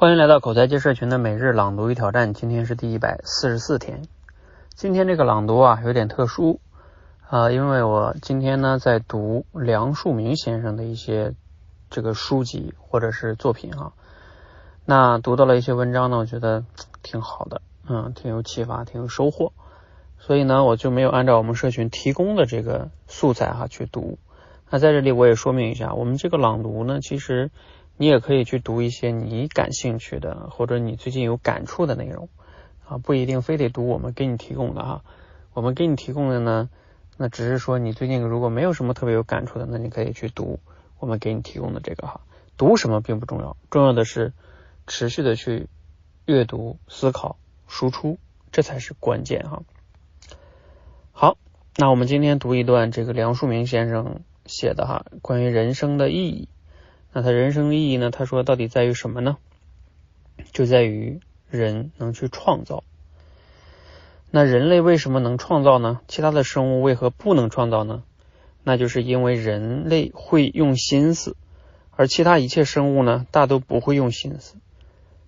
欢迎来到口才界社群的每日朗读与挑战，今天是第一百四十四天。今天这个朗读啊有点特殊啊，因为我今天呢在读梁漱溟先生的一些这个书籍或者是作品啊，那读到了一些文章呢，我觉得挺好的，嗯，挺有启发，挺有收获，所以呢我就没有按照我们社群提供的这个素材哈去读。那在这里我也说明一下，我们这个朗读呢，其实。你也可以去读一些你感兴趣的，或者你最近有感触的内容啊，不一定非得读我们给你提供的哈。我们给你提供的呢，那只是说你最近如果没有什么特别有感触的，那你可以去读我们给你提供的这个哈。读什么并不重要，重要的是持续的去阅读、思考、输出，这才是关键哈。好，那我们今天读一段这个梁漱溟先生写的哈，关于人生的意义。那他人生的意义呢？他说，到底在于什么呢？就在于人能去创造。那人类为什么能创造呢？其他的生物为何不能创造呢？那就是因为人类会用心思，而其他一切生物呢，大都不会用心思。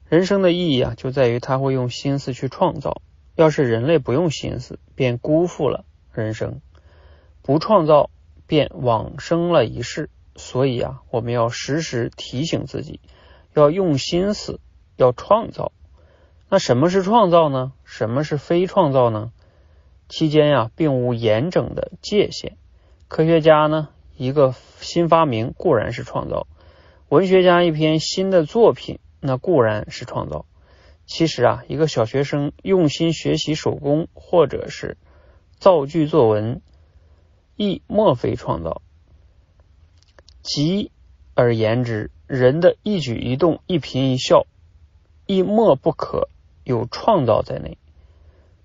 人生的意义啊，就在于他会用心思去创造。要是人类不用心思，便辜负了人生；不创造，便枉生了一世。所以啊，我们要时时提醒自己，要用心思，要创造。那什么是创造呢？什么是非创造呢？期间呀，并无严整的界限。科学家呢，一个新发明固然是创造；文学家一篇新的作品，那固然是创造。其实啊，一个小学生用心学习手工，或者是造句作文，亦莫非创造。极而言之，人的一举一动、一颦一笑，亦莫不可有创造在内。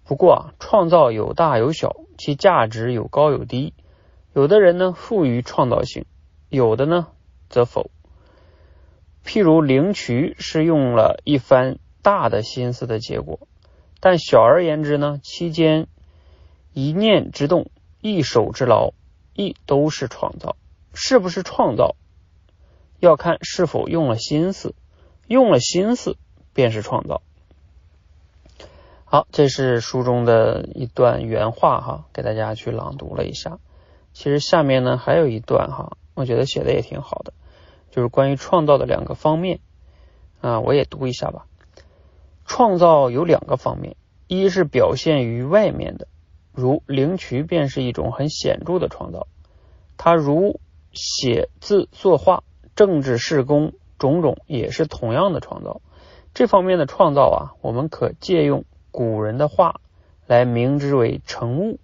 不过啊，创造有大有小，其价值有高有低。有的人呢，富于创造性；有的呢，则否。譬如灵渠是用了一番大的心思的结果，但小而言之呢，期间一念之动、一手之劳，亦都是创造。是不是创造，要看是否用了心思，用了心思便是创造。好，这是书中的一段原话哈，给大家去朗读了一下。其实下面呢还有一段哈，我觉得写的也挺好的，就是关于创造的两个方面啊，我也读一下吧。创造有两个方面，一是表现于外面的，如灵渠便是一种很显著的创造，它如。写字作画、政治事工种种也是同样的创造。这方面的创造啊，我们可借用古人的话来明之为成物。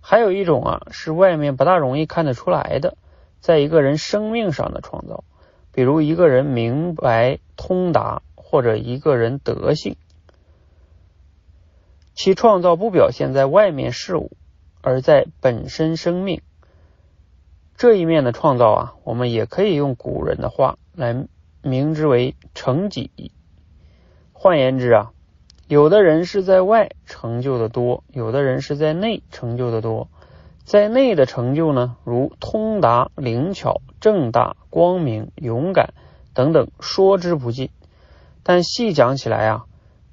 还有一种啊，是外面不大容易看得出来的，在一个人生命上的创造，比如一个人明白通达，或者一个人德性。其创造不表现在外面事物，而在本身生命。这一面的创造啊，我们也可以用古人的话来明之为成己。换言之啊，有的人是在外成就的多，有的人是在内成就的多。在内的成就呢，如通达、灵巧、正大、光明、勇敢等等，说之不尽。但细讲起来啊，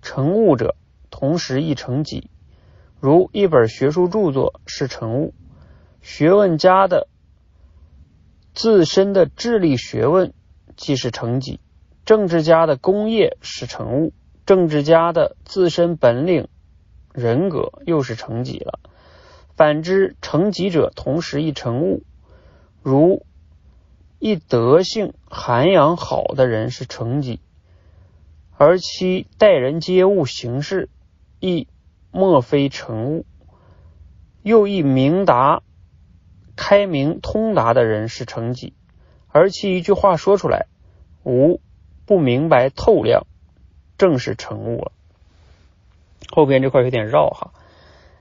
成物者同时亦成己。如一本学术著作是成物，学问家的。自身的智力学问即是成己，政治家的功业是成物，政治家的自身本领、人格又是成己了。反之，成己者同时亦成物。如一德性涵养好的人是成己，而其待人接物行事亦莫非成物。又一明达。开明通达的人是成己，而其一句话说出来，无不明白透亮，正是成物了。后边这块有点绕哈，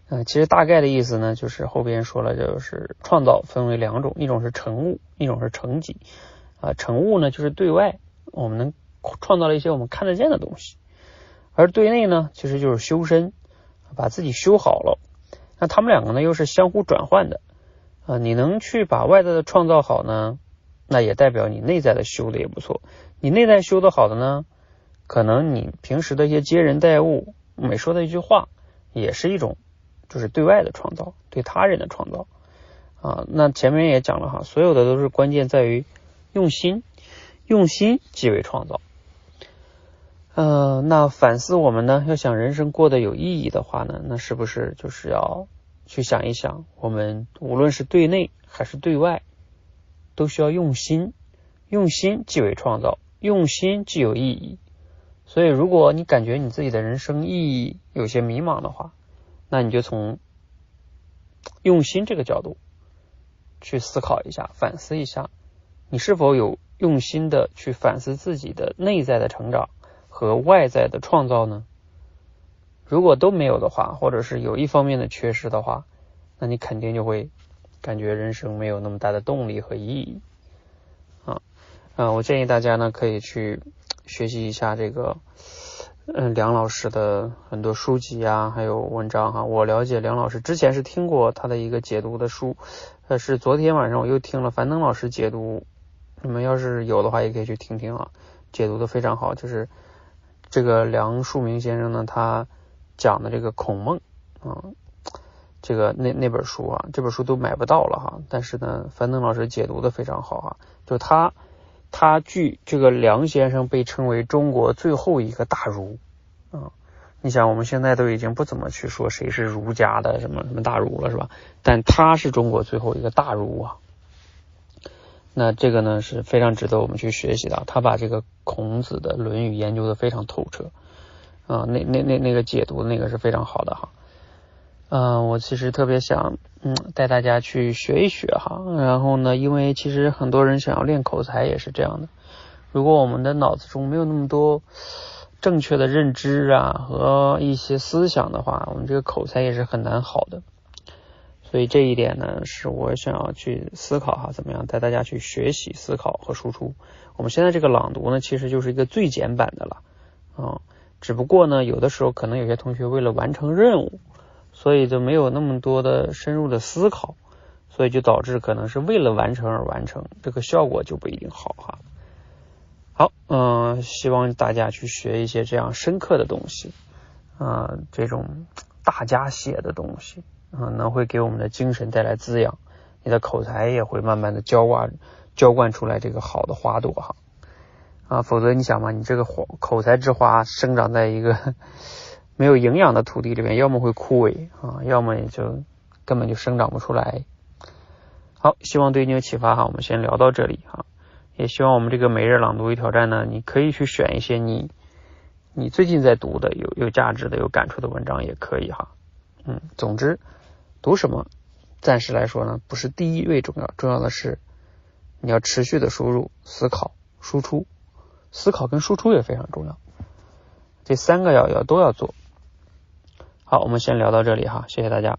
嗯，其实大概的意思呢，就是后边说了，就是创造分为两种，一种是成物，一种是成己。啊，成物呢，就是对外我们能创造了一些我们看得见的东西，而对内呢，其实就是修身，把自己修好了。那他们两个呢，又是相互转换的。啊，你能去把外在的创造好呢，那也代表你内在的修的也不错。你内在修的好的呢，可能你平时的一些接人待物，每说的一句话，也是一种就是对外的创造，对他人的创造啊。那前面也讲了哈，所有的都是关键在于用心，用心即为创造。嗯，那反思我们呢，要想人生过得有意义的话呢，那是不是就是要去想一想，我们无论是对内还是对外，都需要用心，用心即为创造，用心即有意义。所以，如果你感觉你自己的人生意义有些迷茫的话，那你就从用心这个角度去思考一下，反思一下，你是否有用心的去反思自己的内在的成长。和外在的创造呢？如果都没有的话，或者是有一方面的缺失的话，那你肯定就会感觉人生没有那么大的动力和意义啊啊！我建议大家呢可以去学习一下这个嗯梁老师的很多书籍啊，还有文章哈。我了解梁老师之前是听过他的一个解读的书，呃，是昨天晚上我又听了樊登老师解读，你们要是有的话也可以去听听啊，解读的非常好，就是。这个梁漱溟先生呢，他讲的这个孔孟啊，这个那那本书啊，这本书都买不到了哈。但是呢，樊登老师解读的非常好啊。就他他据这个梁先生被称为中国最后一个大儒啊。你想，我们现在都已经不怎么去说谁是儒家的什么什么大儒了，是吧？但他是中国最后一个大儒啊。那这个呢是非常值得我们去学习的。他把这个孔子的《论语》研究的非常透彻啊，那那那那个解读那个是非常好的哈。嗯，我其实特别想嗯带大家去学一学哈。然后呢，因为其实很多人想要练口才也是这样的。如果我们的脑子中没有那么多正确的认知啊和一些思想的话，我们这个口才也是很难好的。所以这一点呢，是我想要去思考哈，怎么样带大家去学习、思考和输出。我们现在这个朗读呢，其实就是一个最简版的了啊。只不过呢，有的时候可能有些同学为了完成任务，所以就没有那么多的深入的思考，所以就导致可能是为了完成而完成，这个效果就不一定好哈。好，嗯，希望大家去学一些这样深刻的东西啊，这种大家写的东西。啊，能会给我们的精神带来滋养，你的口才也会慢慢的浇灌浇灌出来这个好的花朵哈啊，否则你想嘛，你这个花口才之花生长在一个 没有营养的土地里面，要么会枯萎啊，要么也就根本就生长不出来。好，希望对你有启发哈，我们先聊到这里哈，也希望我们这个每日朗读与挑战呢，你可以去选一些你你最近在读的有有价值的有感触的文章也可以哈，嗯，总之。读什么？暂时来说呢，不是第一位重要，重要的是你要持续的输入、思考、输出。思考跟输出也非常重要，这三个要要都要做。好，我们先聊到这里哈，谢谢大家。